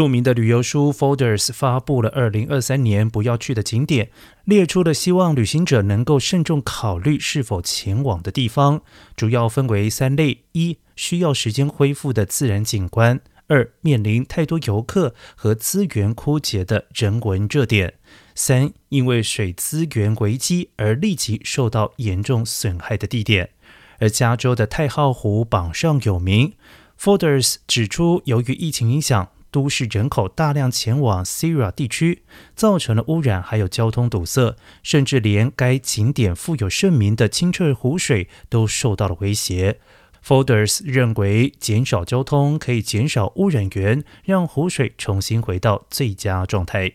著名的旅游书 Folders 发布了二零二三年不要去的景点，列出了希望旅行者能够慎重考虑是否前往的地方，主要分为三类：一、需要时间恢复的自然景观；二、面临太多游客和资源枯竭的人文热点；三、因为水资源危机而立即受到严重损害的地点。而加州的太浩湖榜上有名。Folders 指出，由于疫情影响。都市人口大量前往 Sira 地区，造成了污染，还有交通堵塞，甚至连该景点富有盛名的清澈湖水都受到了威胁。Folders 认为，减少交通可以减少污染源，让湖水重新回到最佳状态。